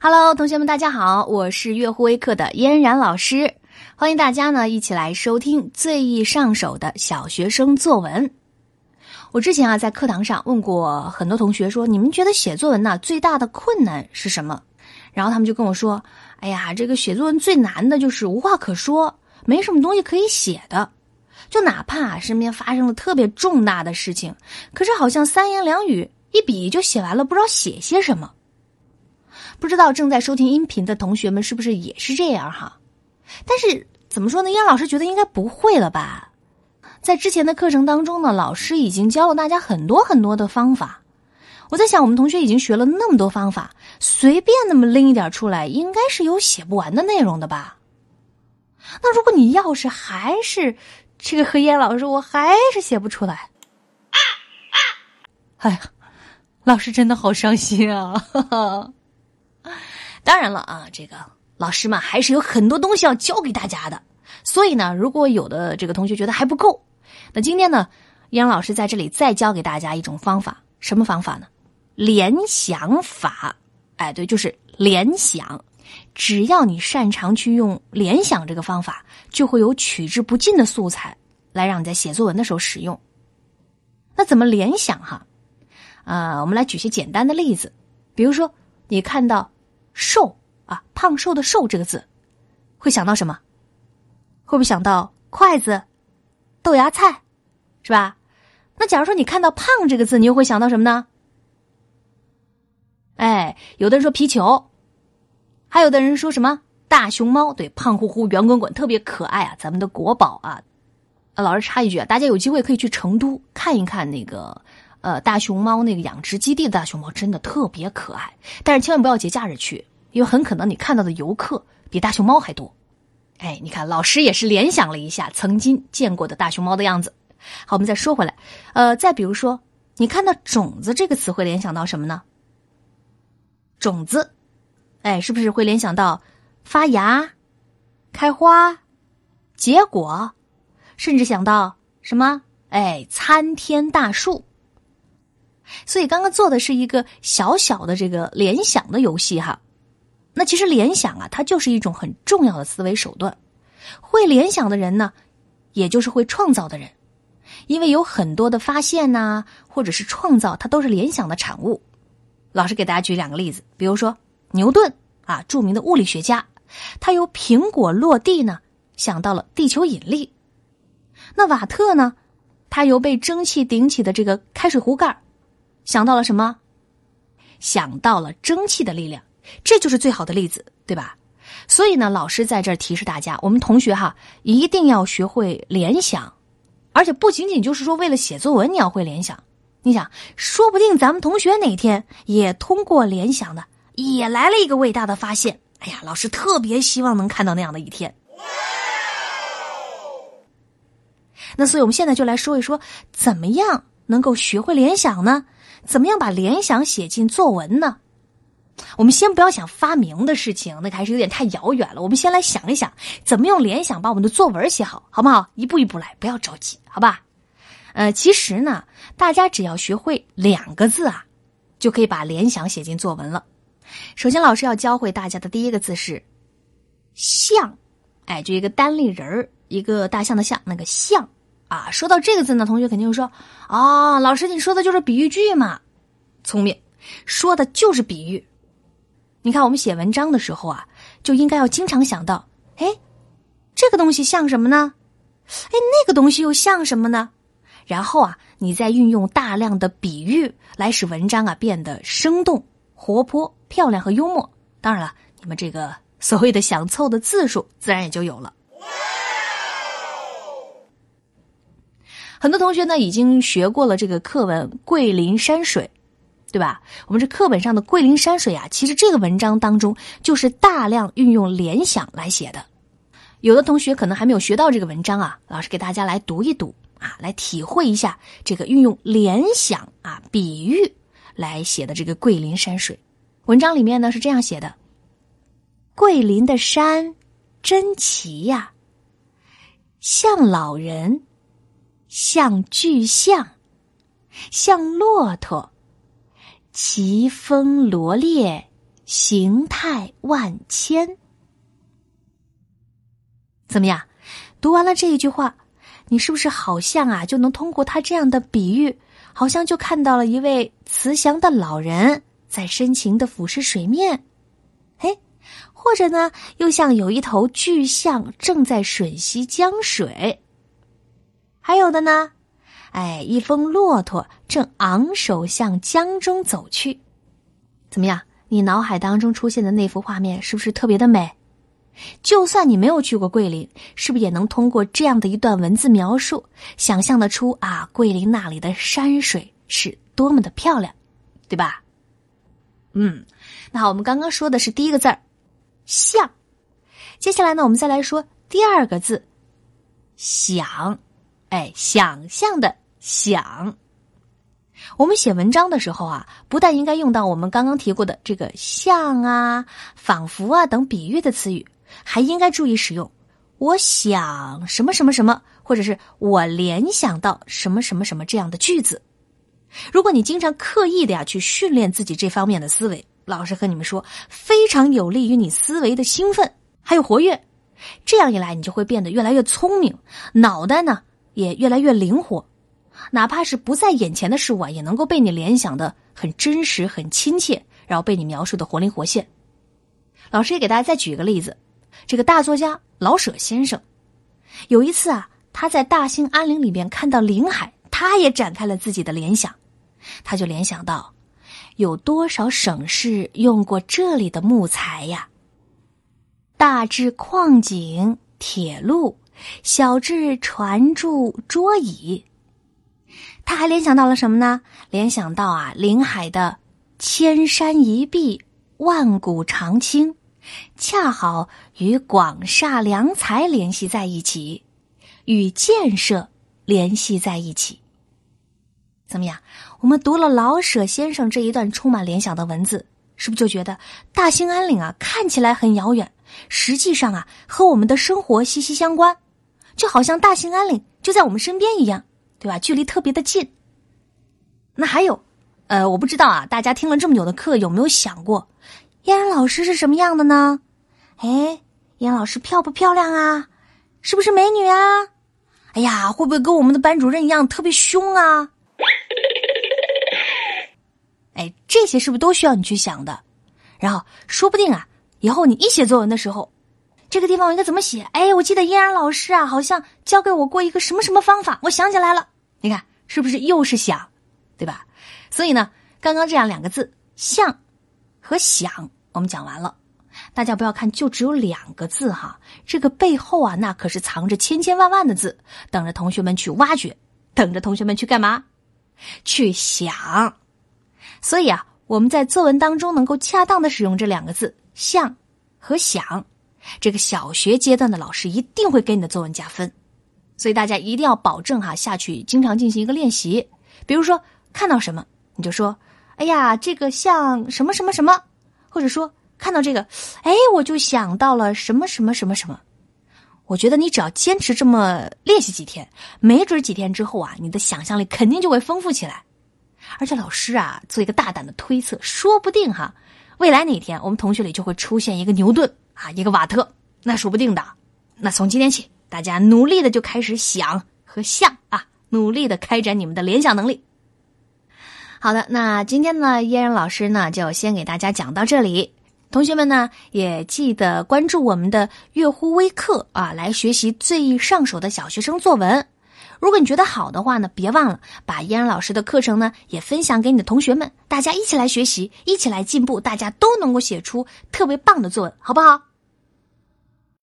Hello，同学们，大家好，我是月乎微课的嫣然老师，欢迎大家呢一起来收听最易上手的小学生作文。我之前啊在课堂上问过很多同学说，你们觉得写作文呢最大的困难是什么？然后他们就跟我说，哎呀，这个写作文最难的就是无话可说，没什么东西可以写的，就哪怕身边发生了特别重大的事情，可是好像三言两语一笔就写完了，不知道写些什么。不知道正在收听音频的同学们是不是也是这样哈？但是怎么说呢？燕老师觉得应该不会了吧？在之前的课程当中呢，老师已经教了大家很多很多的方法。我在想，我们同学已经学了那么多方法，随便那么拎一点出来，应该是有写不完的内容的吧？那如果你要是还是这个和燕老师，我还是写不出来。哎呀，老师真的好伤心啊！当然了啊，这个老师嘛，还是有很多东西要教给大家的。所以呢，如果有的这个同学觉得还不够，那今天呢，杨老师在这里再教给大家一种方法，什么方法呢？联想法。哎，对，就是联想。只要你擅长去用联想这个方法，就会有取之不尽的素材来让你在写作文的时候使用。那怎么联想哈？啊，我们来举些简单的例子，比如说你看到。瘦啊，胖瘦的瘦这个字，会想到什么？会不会想到筷子、豆芽菜，是吧？那假如说你看到胖这个字，你又会想到什么呢？哎，有的人说皮球，还有的人说什么大熊猫？对，胖乎乎、圆滚滚，特别可爱啊，咱们的国宝啊！啊，老师插一句啊，大家有机会可以去成都看一看那个。呃，大熊猫那个养殖基地的大熊猫真的特别可爱，但是千万不要节假日去，因为很可能你看到的游客比大熊猫还多。哎，你看，老师也是联想了一下曾经见过的大熊猫的样子。好，我们再说回来，呃，再比如说，你看到“种子”这个词会联想到什么呢？种子，哎，是不是会联想到发芽、开花、结果，甚至想到什么？哎，参天大树。所以刚刚做的是一个小小的这个联想的游戏哈，那其实联想啊，它就是一种很重要的思维手段。会联想的人呢，也就是会创造的人，因为有很多的发现呐，或者是创造，它都是联想的产物。老师给大家举两个例子，比如说牛顿啊，著名的物理学家，他由苹果落地呢，想到了地球引力；那瓦特呢，他由被蒸汽顶起的这个开水壶盖想到了什么？想到了蒸汽的力量，这就是最好的例子，对吧？所以呢，老师在这儿提示大家，我们同学哈一定要学会联想，而且不仅仅就是说为了写作文你要会联想。你想，说不定咱们同学哪天也通过联想的，也来了一个伟大的发现。哎呀，老师特别希望能看到那样的一天。那所以我们现在就来说一说，怎么样能够学会联想呢？怎么样把联想写进作文呢？我们先不要想发明的事情，那还是有点太遥远了。我们先来想一想，怎么用联想把我们的作文写好，好不好？一步一步来，不要着急，好吧？呃，其实呢，大家只要学会两个字啊，就可以把联想写进作文了。首先，老师要教会大家的第一个字是“象”，哎，就一个单立人儿，一个大象的象，那个“象”。啊，说到这个字呢，同学肯定会说：“哦，老师，你说的就是比喻句嘛？”聪明，说的就是比喻。你看，我们写文章的时候啊，就应该要经常想到：哎，这个东西像什么呢？哎，那个东西又像什么呢？然后啊，你再运用大量的比喻来使文章啊变得生动、活泼、漂亮和幽默。当然了，你们这个所谓的想凑的字数，自然也就有了。很多同学呢已经学过了这个课文《桂林山水》，对吧？我们这课本上的《桂林山水》啊，其实这个文章当中就是大量运用联想来写的。有的同学可能还没有学到这个文章啊，老师给大家来读一读啊，来体会一下这个运用联想啊、比喻来写的这个《桂林山水》文章里面呢是这样写的：桂林的山真奇呀，像老人。像巨象，像骆驼，奇峰罗列，形态万千。怎么样？读完了这一句话，你是不是好像啊，就能通过他这样的比喻，好像就看到了一位慈祥的老人在深情的俯视水面？哎，或者呢，又像有一头巨象正在吮吸江水。还有的呢？哎，一峰骆驼正昂首向江中走去，怎么样？你脑海当中出现的那幅画面是不是特别的美？就算你没有去过桂林，是不是也能通过这样的一段文字描述，想象得出啊，桂林那里的山水是多么的漂亮，对吧？嗯，那好我们刚刚说的是第一个字儿“像”，接下来呢，我们再来说第二个字“想”，哎，想象的。想，我们写文章的时候啊，不但应该用到我们刚刚提过的这个“像”啊、“仿佛”啊等比喻的词语，还应该注意使用“我想什么什么什么”或者是我联想到什么什么什么这样的句子。如果你经常刻意的呀去训练自己这方面的思维，老师和你们说，非常有利于你思维的兴奋还有活跃。这样一来，你就会变得越来越聪明，脑袋呢也越来越灵活。哪怕是不在眼前的事物啊，也能够被你联想的很真实、很亲切，然后被你描述的活灵活现。老师也给大家再举一个例子，这个大作家老舍先生，有一次啊，他在大兴安岭里边看到林海，他也展开了自己的联想，他就联想到，有多少省市用过这里的木材呀？大至矿井、铁路，小至船柱、桌椅。他还联想到了什么呢？联想到啊，临海的千山一碧、万古长青，恰好与广厦良才联系在一起，与建设联系在一起。怎么样？我们读了老舍先生这一段充满联想的文字，是不是就觉得大兴安岭啊，看起来很遥远，实际上啊，和我们的生活息息相关，就好像大兴安岭就在我们身边一样。对吧？距离特别的近。那还有，呃，我不知道啊，大家听了这么久的课，有没有想过，嫣然老师是什么样的呢？哎，嫣老师漂不漂亮啊？是不是美女啊？哎呀，会不会跟我们的班主任一样特别凶啊？哎，这些是不是都需要你去想的？然后，说不定啊，以后你一写作文的时候。这个地方我应该怎么写？哎，我记得嫣然老师啊，好像教给我过一个什么什么方法，我想起来了。你看是不是又是想，对吧？所以呢，刚刚这样两个字“像”和“想”，我们讲完了。大家不要看，就只有两个字哈，这个背后啊，那可是藏着千千万万的字，等着同学们去挖掘，等着同学们去干嘛？去想。所以啊，我们在作文当中能够恰当的使用这两个字“像”和“想”。这个小学阶段的老师一定会给你的作文加分，所以大家一定要保证哈下去经常进行一个练习。比如说看到什么你就说：“哎呀，这个像什么什么什么。”或者说看到这个，哎，我就想到了什么什么什么什么。我觉得你只要坚持这么练习几天，没准几天之后啊，你的想象力肯定就会丰富起来。而且老师啊，做一个大胆的推测，说不定哈，未来哪天我们同学里就会出现一个牛顿。啊，一个瓦特，那说不定的。那从今天起，大家努力的就开始想和像啊，努力的开展你们的联想能力。好的，那今天呢，嫣然老师呢就先给大家讲到这里。同学们呢也记得关注我们的月乎微课啊，来学习最易上手的小学生作文。如果你觉得好的话呢，别忘了把嫣然老师的课程呢也分享给你的同学们，大家一起来学习，一起来进步，大家都能够写出特别棒的作文，好不好？